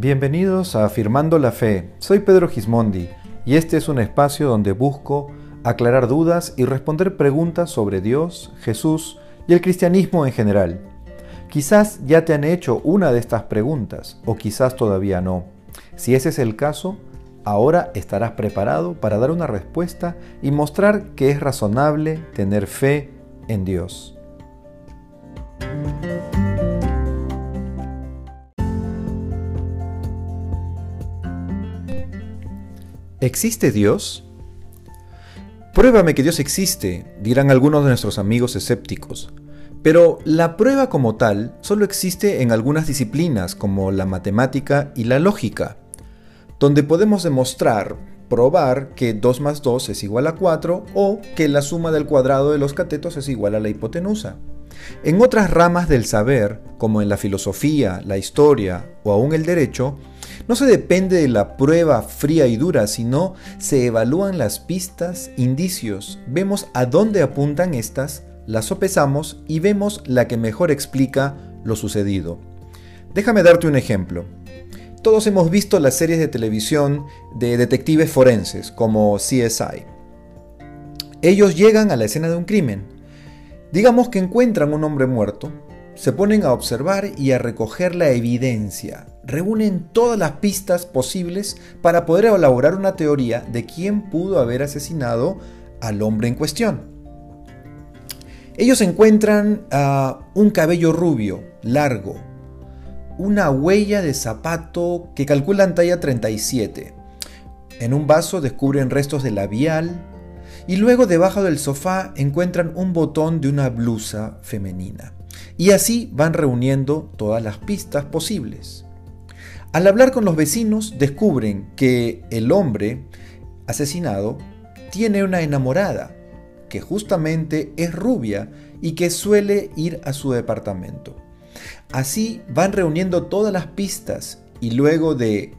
Bienvenidos a Afirmando la Fe. Soy Pedro Gismondi y este es un espacio donde busco aclarar dudas y responder preguntas sobre Dios, Jesús y el cristianismo en general. Quizás ya te han hecho una de estas preguntas o quizás todavía no. Si ese es el caso, ahora estarás preparado para dar una respuesta y mostrar que es razonable tener fe en Dios. ¿Existe Dios? Pruébame que Dios existe, dirán algunos de nuestros amigos escépticos. Pero la prueba como tal solo existe en algunas disciplinas como la matemática y la lógica, donde podemos demostrar, probar que 2 más 2 es igual a 4 o que la suma del cuadrado de los catetos es igual a la hipotenusa. En otras ramas del saber, como en la filosofía, la historia o aún el derecho, no se depende de la prueba fría y dura, sino se evalúan las pistas, indicios, vemos a dónde apuntan estas, las sopesamos y vemos la que mejor explica lo sucedido. Déjame darte un ejemplo. Todos hemos visto las series de televisión de detectives forenses como CSI. Ellos llegan a la escena de un crimen. Digamos que encuentran un hombre muerto, se ponen a observar y a recoger la evidencia, reúnen todas las pistas posibles para poder elaborar una teoría de quién pudo haber asesinado al hombre en cuestión. Ellos encuentran un cabello rubio, largo, una huella de zapato que calculan talla 37. En un vaso descubren restos de labial y luego debajo del sofá encuentran un botón de una blusa femenina. Y así van reuniendo todas las pistas posibles. Al hablar con los vecinos descubren que el hombre asesinado tiene una enamorada, que justamente es rubia y que suele ir a su departamento. Así van reuniendo todas las pistas y luego de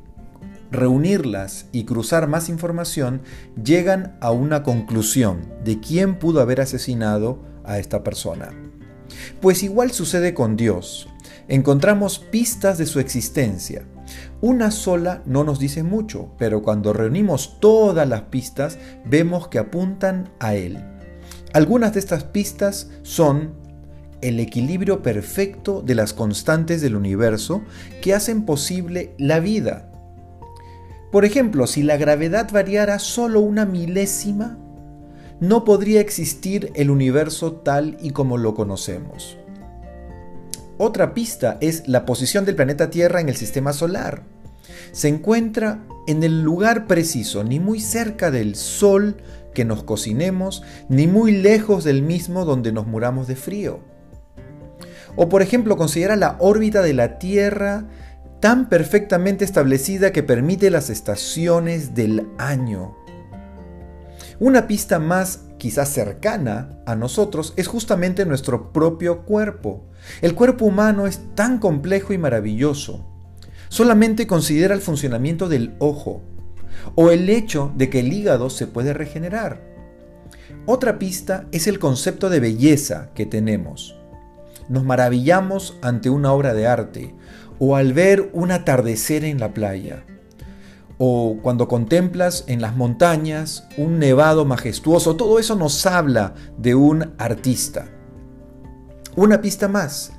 reunirlas y cruzar más información, llegan a una conclusión de quién pudo haber asesinado a esta persona. Pues igual sucede con Dios. Encontramos pistas de su existencia, una sola no nos dice mucho, pero cuando reunimos todas las pistas vemos que apuntan a Él. Algunas de estas pistas son el equilibrio perfecto de las constantes del universo que hacen posible la vida. Por ejemplo, si la gravedad variara solo una milésima, no podría existir el universo tal y como lo conocemos. Otra pista es la posición del planeta Tierra en el sistema solar. Se encuentra en el lugar preciso, ni muy cerca del Sol que nos cocinemos, ni muy lejos del mismo donde nos muramos de frío. O por ejemplo, considera la órbita de la Tierra tan perfectamente establecida que permite las estaciones del año. Una pista más quizás cercana a nosotros es justamente nuestro propio cuerpo. El cuerpo humano es tan complejo y maravilloso. Solamente considera el funcionamiento del ojo o el hecho de que el hígado se puede regenerar. Otra pista es el concepto de belleza que tenemos. Nos maravillamos ante una obra de arte o al ver un atardecer en la playa o cuando contemplas en las montañas un nevado majestuoso, todo eso nos habla de un artista. Una pista más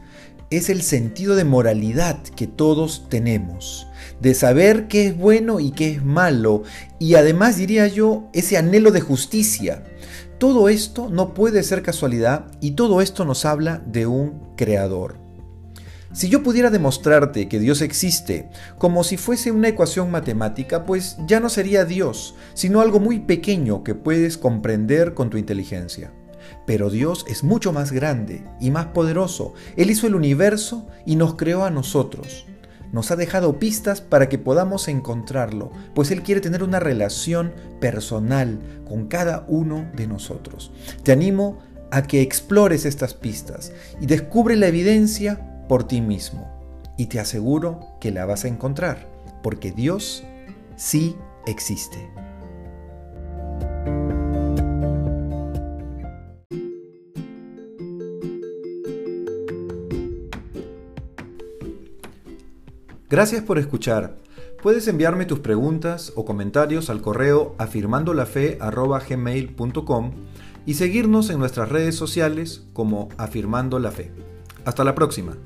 es el sentido de moralidad que todos tenemos, de saber qué es bueno y qué es malo, y además diría yo ese anhelo de justicia. Todo esto no puede ser casualidad y todo esto nos habla de un creador. Si yo pudiera demostrarte que Dios existe como si fuese una ecuación matemática, pues ya no sería Dios, sino algo muy pequeño que puedes comprender con tu inteligencia. Pero Dios es mucho más grande y más poderoso. Él hizo el universo y nos creó a nosotros. Nos ha dejado pistas para que podamos encontrarlo, pues Él quiere tener una relación personal con cada uno de nosotros. Te animo a que explores estas pistas y descubre la evidencia por ti mismo. Y te aseguro que la vas a encontrar, porque Dios sí existe. Gracias por escuchar. Puedes enviarme tus preguntas o comentarios al correo afirmandolafe.gmail.com y seguirnos en nuestras redes sociales como Afirmando la Fe. Hasta la próxima.